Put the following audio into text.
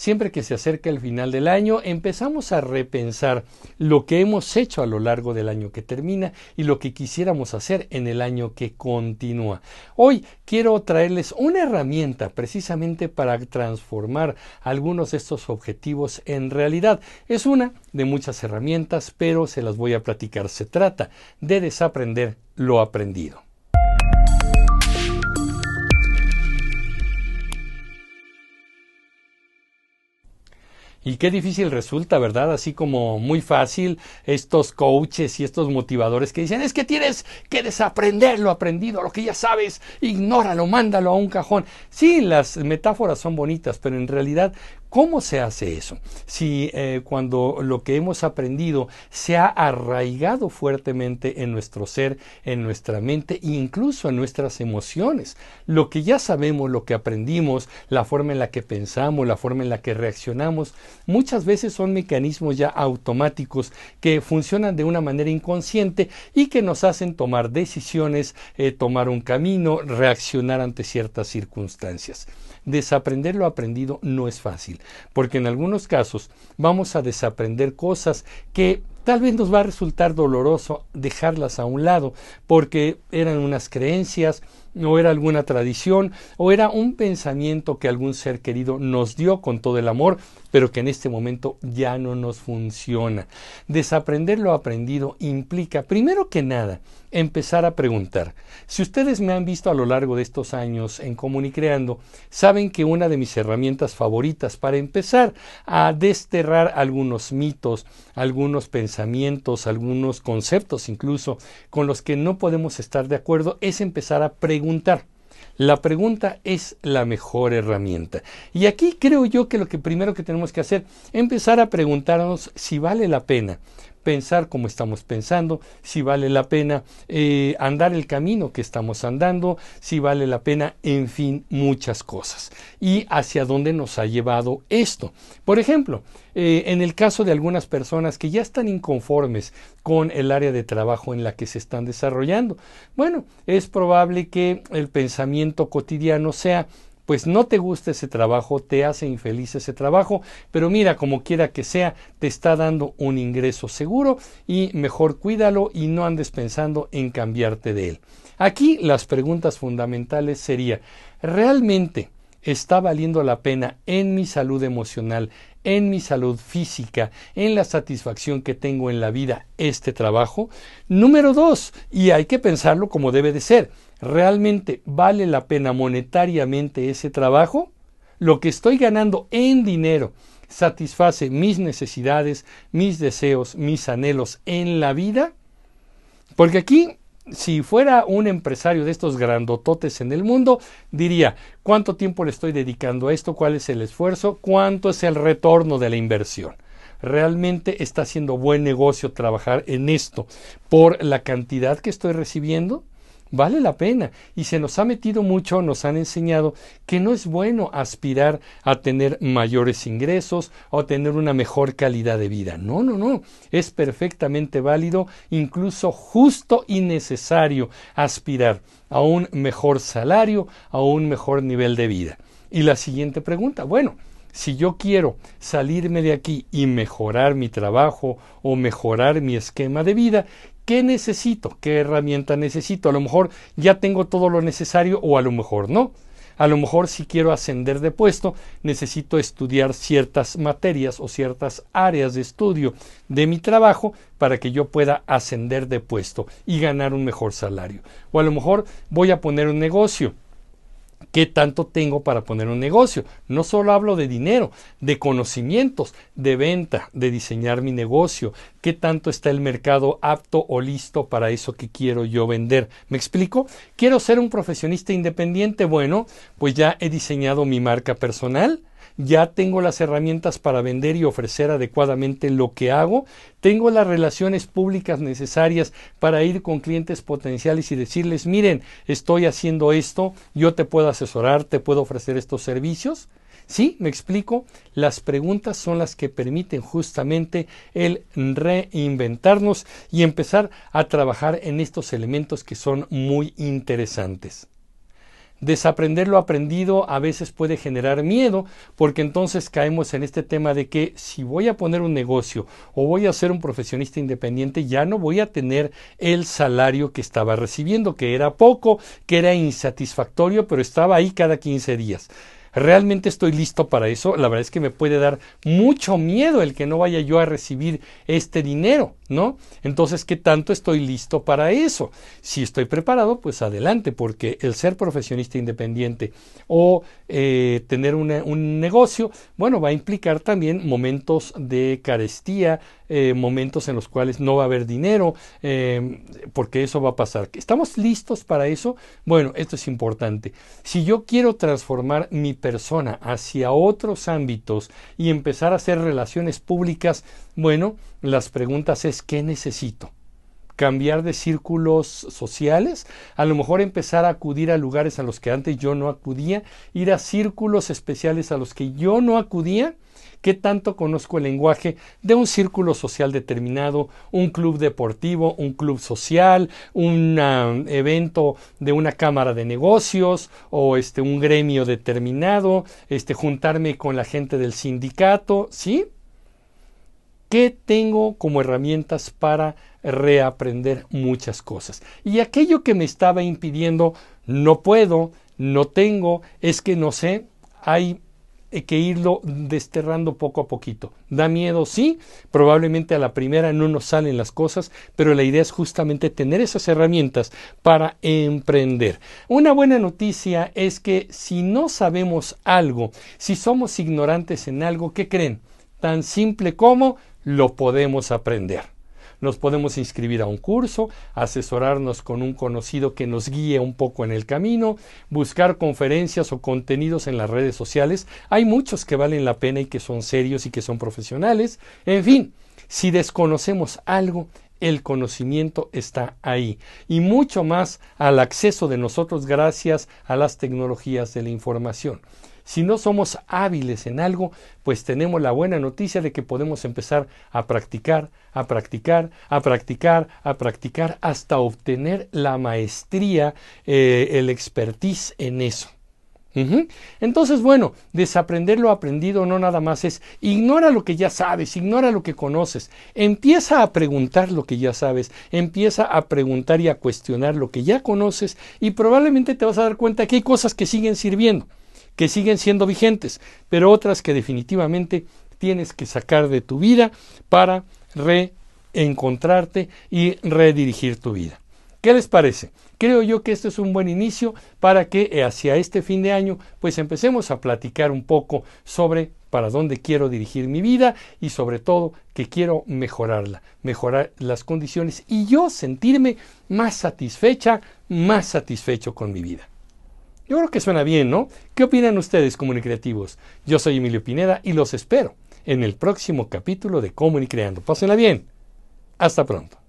siempre que se acerca el final del año, empezamos a repensar lo que hemos hecho a lo largo del año que termina y lo que quisiéramos hacer en el año que continúa. Hoy quiero traerles una herramienta precisamente para transformar algunos de estos objetivos en realidad. Es una de muchas herramientas, pero se las voy a platicar. Se trata de desaprender lo aprendido. Y qué difícil resulta, ¿verdad? Así como muy fácil estos coaches y estos motivadores que dicen, es que tienes que desaprender lo aprendido, lo que ya sabes, ignóralo, mándalo a un cajón. Sí, las metáforas son bonitas, pero en realidad ¿Cómo se hace eso? Si eh, cuando lo que hemos aprendido se ha arraigado fuertemente en nuestro ser, en nuestra mente e incluso en nuestras emociones. Lo que ya sabemos, lo que aprendimos, la forma en la que pensamos, la forma en la que reaccionamos, muchas veces son mecanismos ya automáticos que funcionan de una manera inconsciente y que nos hacen tomar decisiones, eh, tomar un camino, reaccionar ante ciertas circunstancias desaprender lo aprendido no es fácil, porque en algunos casos vamos a desaprender cosas que tal vez nos va a resultar doloroso dejarlas a un lado, porque eran unas creencias, o era alguna tradición, o era un pensamiento que algún ser querido nos dio con todo el amor, pero que en este momento ya no nos funciona. Desaprender lo aprendido implica, primero que nada, empezar a preguntar. Si ustedes me han visto a lo largo de estos años en Comunicreando, saben que una de mis herramientas favoritas para empezar a desterrar algunos mitos, algunos pensamientos, algunos conceptos incluso con los que no podemos estar de acuerdo es empezar a preguntar. La pregunta es la mejor herramienta. Y aquí creo yo que lo que primero que tenemos que hacer, empezar a preguntarnos si vale la pena pensar como estamos pensando, si vale la pena eh, andar el camino que estamos andando, si vale la pena, en fin, muchas cosas. Y hacia dónde nos ha llevado esto. Por ejemplo, eh, en el caso de algunas personas que ya están inconformes con el área de trabajo en la que se están desarrollando, bueno, es probable que el pensamiento cotidiano sea pues no te gusta ese trabajo, te hace infeliz ese trabajo, pero mira, como quiera que sea, te está dando un ingreso seguro y mejor cuídalo y no andes pensando en cambiarte de él. Aquí las preguntas fundamentales sería, ¿realmente está valiendo la pena en mi salud emocional, en mi salud física, en la satisfacción que tengo en la vida este trabajo? Número dos, y hay que pensarlo como debe de ser, ¿realmente vale la pena monetariamente ese trabajo? Lo que estoy ganando en dinero satisface mis necesidades, mis deseos, mis anhelos en la vida? Porque aquí, si fuera un empresario de estos grandototes en el mundo, diría, ¿cuánto tiempo le estoy dedicando a esto? ¿Cuál es el esfuerzo? ¿Cuánto es el retorno de la inversión? ¿Realmente está haciendo buen negocio trabajar en esto por la cantidad que estoy recibiendo? Vale la pena. Y se nos ha metido mucho, nos han enseñado que no es bueno aspirar a tener mayores ingresos o tener una mejor calidad de vida. No, no, no. Es perfectamente válido, incluso justo y necesario aspirar a un mejor salario, a un mejor nivel de vida. Y la siguiente pregunta, bueno, si yo quiero salirme de aquí y mejorar mi trabajo o mejorar mi esquema de vida, ¿Qué necesito? ¿Qué herramienta necesito? A lo mejor ya tengo todo lo necesario o a lo mejor no. A lo mejor si quiero ascender de puesto, necesito estudiar ciertas materias o ciertas áreas de estudio de mi trabajo para que yo pueda ascender de puesto y ganar un mejor salario. O a lo mejor voy a poner un negocio ¿Qué tanto tengo para poner un negocio? No solo hablo de dinero, de conocimientos, de venta, de diseñar mi negocio. ¿Qué tanto está el mercado apto o listo para eso que quiero yo vender? ¿Me explico? ¿Quiero ser un profesionista independiente? Bueno, pues ya he diseñado mi marca personal ya tengo las herramientas para vender y ofrecer adecuadamente lo que hago, tengo las relaciones públicas necesarias para ir con clientes potenciales y decirles, miren, estoy haciendo esto, yo te puedo asesorar, te puedo ofrecer estos servicios. Sí, me explico, las preguntas son las que permiten justamente el reinventarnos y empezar a trabajar en estos elementos que son muy interesantes. Desaprender lo aprendido a veces puede generar miedo porque entonces caemos en este tema de que si voy a poner un negocio o voy a ser un profesionista independiente ya no voy a tener el salario que estaba recibiendo, que era poco, que era insatisfactorio, pero estaba ahí cada 15 días. ¿Realmente estoy listo para eso? La verdad es que me puede dar mucho miedo el que no vaya yo a recibir este dinero, ¿no? Entonces, ¿qué tanto estoy listo para eso? Si estoy preparado, pues adelante, porque el ser profesionista independiente o eh, tener un negocio, bueno, va a implicar también momentos de carestía, eh, momentos en los cuales no va a haber dinero, eh, porque eso va a pasar. ¿Estamos listos para eso? Bueno, esto es importante. Si yo quiero transformar mi persona hacia otros ámbitos y empezar a hacer relaciones públicas, bueno, las preguntas es ¿qué necesito? Cambiar de círculos sociales, a lo mejor empezar a acudir a lugares a los que antes yo no acudía, ir a círculos especiales a los que yo no acudía, ¿Qué tanto conozco el lenguaje de un círculo social determinado, un club deportivo, un club social, un evento de una cámara de negocios o este, un gremio determinado, este, juntarme con la gente del sindicato? ¿Sí? ¿Qué tengo como herramientas para reaprender muchas cosas? Y aquello que me estaba impidiendo, no puedo, no tengo, es que no sé, hay que irlo desterrando poco a poquito. Da miedo, sí, probablemente a la primera no nos salen las cosas, pero la idea es justamente tener esas herramientas para emprender. Una buena noticia es que si no sabemos algo, si somos ignorantes en algo, ¿qué creen? Tan simple como lo podemos aprender nos podemos inscribir a un curso, asesorarnos con un conocido que nos guíe un poco en el camino, buscar conferencias o contenidos en las redes sociales. Hay muchos que valen la pena y que son serios y que son profesionales. En fin, si desconocemos algo, el conocimiento está ahí y mucho más al acceso de nosotros gracias a las tecnologías de la información. Si no somos hábiles en algo, pues tenemos la buena noticia de que podemos empezar a practicar, a practicar, a practicar, a practicar hasta obtener la maestría, eh, el expertise en eso. Entonces, bueno, desaprender lo aprendido no nada más es ignora lo que ya sabes, ignora lo que conoces, empieza a preguntar lo que ya sabes, empieza a preguntar y a cuestionar lo que ya conoces y probablemente te vas a dar cuenta que hay cosas que siguen sirviendo que siguen siendo vigentes, pero otras que definitivamente tienes que sacar de tu vida para reencontrarte y redirigir tu vida. ¿Qué les parece? Creo yo que este es un buen inicio para que eh, hacia este fin de año pues empecemos a platicar un poco sobre para dónde quiero dirigir mi vida y sobre todo que quiero mejorarla, mejorar las condiciones y yo sentirme más satisfecha, más satisfecho con mi vida. Yo creo que suena bien, ¿no? ¿Qué opinan ustedes, comunicativos? Yo soy Emilio Pineda y los espero en el próximo capítulo de Comunicreando. Pásenla bien. Hasta pronto.